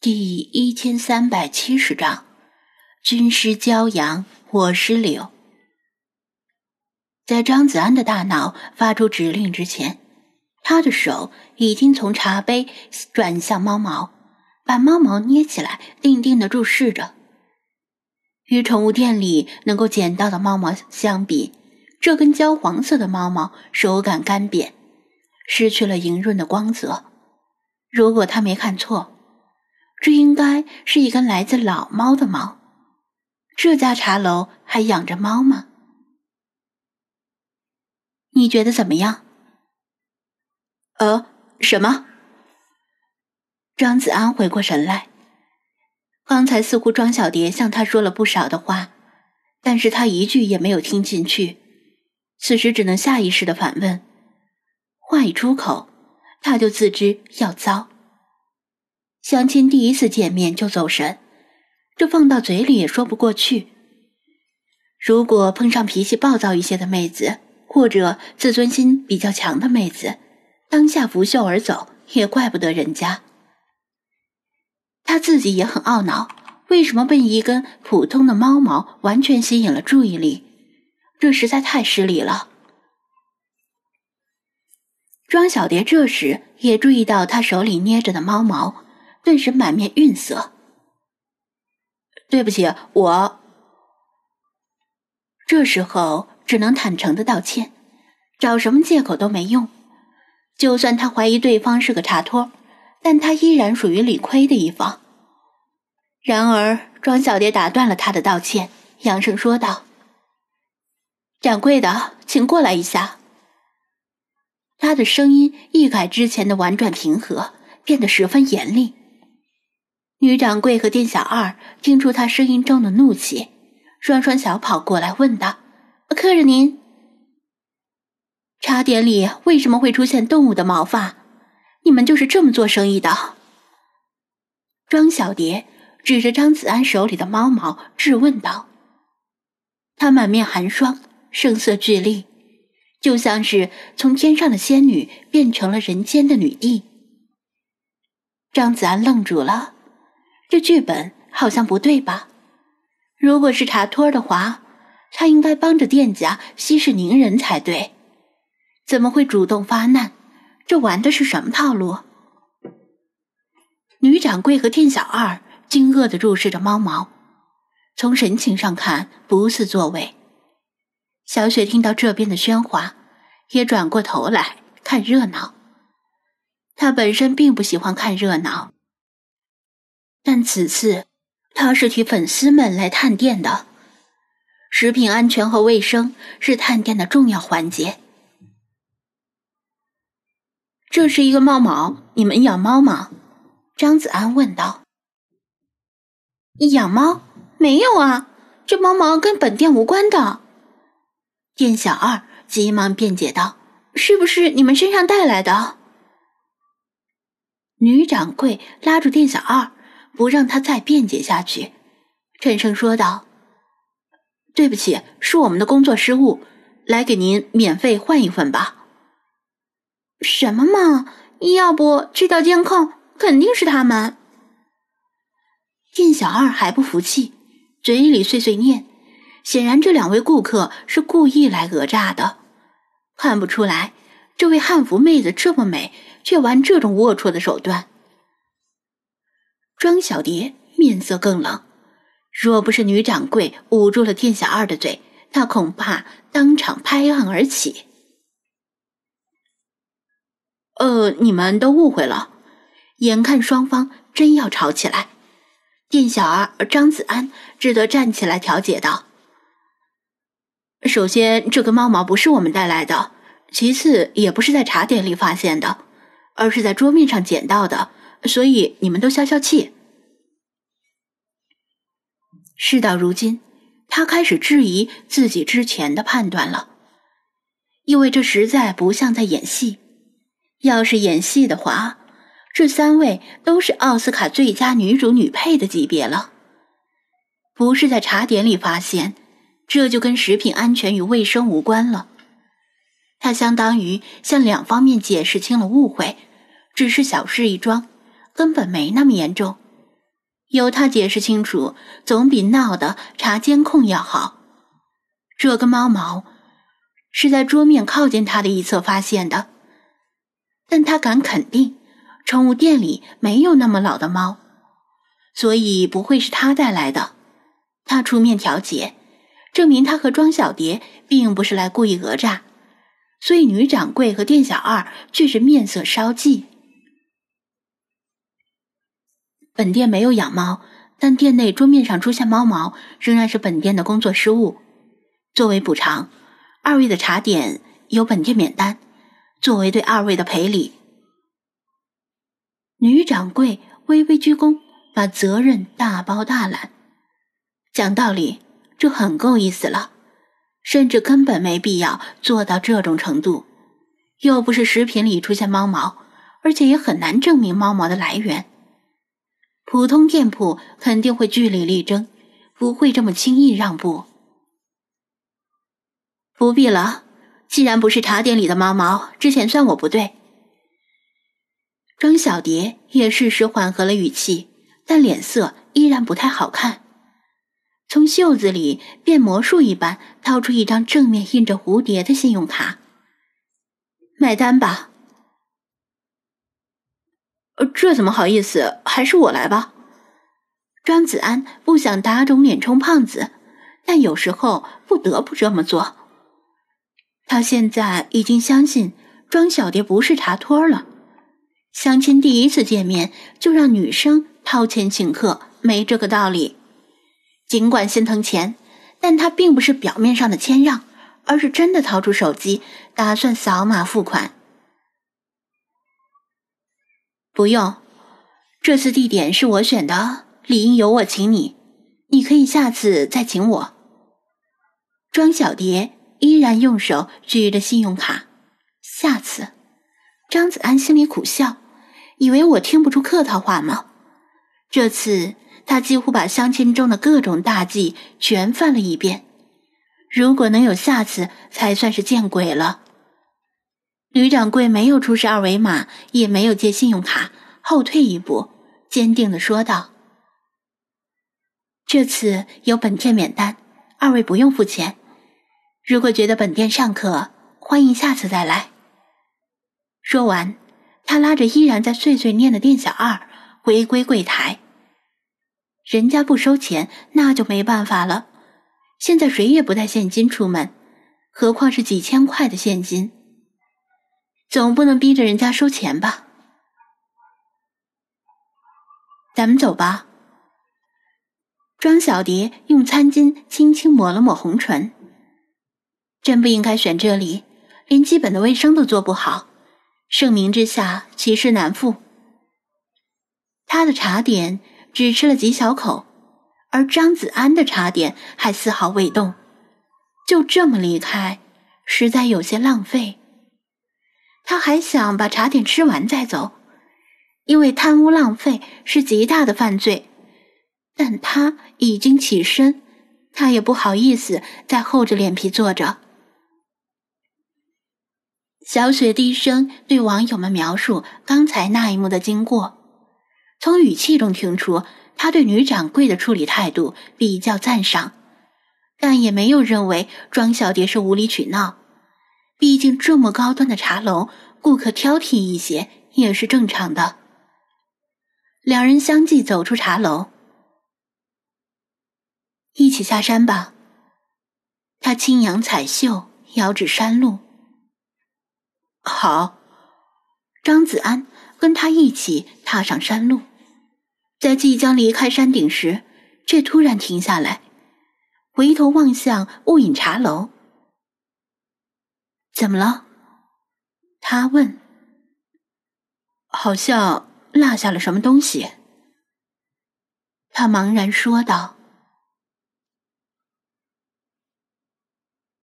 第一千三百七十章，君师骄阳，我师柳。在张子安的大脑发出指令之前，他的手已经从茶杯转向猫毛，把猫毛捏起来，定定的注视着。与宠物店里能够捡到的猫毛相比，这根焦黄色的猫毛手感干瘪，失去了莹润的光泽。如果他没看错。这应该是一根来自老猫的毛。这家茶楼还养着猫吗？你觉得怎么样？呃，什么？张子安回过神来，刚才似乎庄小蝶向他说了不少的话，但是他一句也没有听进去，此时只能下意识的反问。话一出口，他就自知要糟。相亲第一次见面就走神，这放到嘴里也说不过去。如果碰上脾气暴躁一些的妹子，或者自尊心比较强的妹子，当下拂袖而走，也怪不得人家。他自己也很懊恼，为什么被一根普通的猫毛完全吸引了注意力？这实在太失礼了。庄小蝶这时也注意到他手里捏着的猫毛。顿时满面愠色。对不起，我这时候只能坦诚的道歉，找什么借口都没用。就算他怀疑对方是个茶托，但他依然属于理亏的一方。然而庄小蝶打断了他的道歉，扬声说道：“掌柜的，请过来一下。”他的声音一改之前的婉转平和，变得十分严厉。女掌柜和店小二听出他声音中的怒气，双双小跑过来问道：“客人您，茶点里为什么会出现动物的毛发？你们就是这么做生意的？”庄小蝶指着张子安手里的猫毛质问道：“她满面寒霜，声色俱厉，就像是从天上的仙女变成了人间的女帝。”张子安愣住了。这剧本好像不对吧？如果是茶托的话，他应该帮着店家息事宁人才对，怎么会主动发难？这玩的是什么套路？女掌柜和店小二惊愕的注视着猫毛，从神情上看不似作伪。小雪听到这边的喧哗，也转过头来看热闹。她本身并不喜欢看热闹。但此次，他是替粉丝们来探店的。食品安全和卫生是探店的重要环节。这是一个猫毛，你们养猫吗？张子安问道。养猫？没有啊，这猫毛跟本店无关的。店小二急忙辩解道：“是不是你们身上带来的？”女掌柜拉住店小二。不让他再辩解下去，沉声说道：“对不起，是我们的工作失误，来给您免费换一份吧。”“什么嘛！要不去调监控，肯定是他们。”店小二还不服气，嘴里碎碎念，显然这两位顾客是故意来讹诈的。看不出来，这位汉服妹子这么美，却玩这种龌龊的手段。庄小蝶面色更冷，若不是女掌柜捂住了店小二的嘴，她恐怕当场拍案而起。呃，你们都误会了。眼看双方真要吵起来，店小二张子安只得站起来调解道：“首先，这根猫毛不是我们带来的；其次，也不是在茶点里发现的，而是在桌面上捡到的。”所以你们都消消气。事到如今，他开始质疑自己之前的判断了，因为这实在不像在演戏。要是演戏的话，这三位都是奥斯卡最佳女主女配的级别了。不是在茶点里发现，这就跟食品安全与卫生无关了。他相当于向两方面解释清了误会，只是小事一桩。根本没那么严重，由他解释清楚，总比闹的查监控要好。这根猫毛是在桌面靠近他的一侧发现的，但他敢肯定，宠物店里没有那么老的猫，所以不会是他带来的。他出面调解，证明他和庄小蝶并不是来故意讹诈，所以女掌柜和店小二却是面色稍霁。本店没有养猫，但店内桌面上出现猫毛，仍然是本店的工作失误。作为补偿，二位的茶点由本店免单，作为对二位的赔礼。女掌柜微微鞠躬，把责任大包大揽。讲道理，这很够意思了，甚至根本没必要做到这种程度。又不是食品里出现猫毛，而且也很难证明猫毛的来源。普通店铺肯定会据理力争，不会这么轻易让步。不必了，既然不是茶店里的猫毛，之前算我不对。庄小蝶也适时缓和了语气，但脸色依然不太好看。从袖子里变魔术一般掏出一张正面印着蝴蝶的信用卡，买单吧。这怎么好意思？还是我来吧。庄子安不想打肿脸充胖子，但有时候不得不这么做。他现在已经相信庄小蝶不是茶托了。相亲第一次见面就让女生掏钱请客，没这个道理。尽管心疼钱，但他并不是表面上的谦让，而是真的掏出手机，打算扫码付款。不用，这次地点是我选的，理应由我请你。你可以下次再请我。庄小蝶依然用手举着信用卡。下次，张子安心里苦笑，以为我听不出客套话吗？这次他几乎把相亲中的各种大忌全犯了一遍。如果能有下次，才算是见鬼了。吕掌柜没有出示二维码，也没有借信用卡，后退一步，坚定的说道：“这次由本店免单，二位不用付钱。如果觉得本店尚可，欢迎下次再来。”说完，他拉着依然在碎碎念的店小二回归柜台。人家不收钱，那就没办法了。现在谁也不带现金出门，何况是几千块的现金。总不能逼着人家收钱吧？咱们走吧。庄小蝶用餐巾轻轻抹了抹红唇。真不应该选这里，连基本的卫生都做不好。盛名之下，其实难副。他的茶点只吃了几小口，而张子安的茶点还丝毫未动。就这么离开，实在有些浪费。还想把茶点吃完再走，因为贪污浪费是极大的犯罪。但他已经起身，他也不好意思再厚着脸皮坐着。小雪低声对网友们描述刚才那一幕的经过，从语气中听出他对女掌柜的处理态度比较赞赏，但也没有认为庄小蝶是无理取闹。毕竟这么高端的茶楼，顾客挑剔一些也是正常的。两人相继走出茶楼，一起下山吧。他轻扬彩袖，遥指山路。好。张子安跟他一起踏上山路，在即将离开山顶时，却突然停下来，回头望向雾隐茶楼。怎么了？他问。好像落下了什么东西。他茫然说道。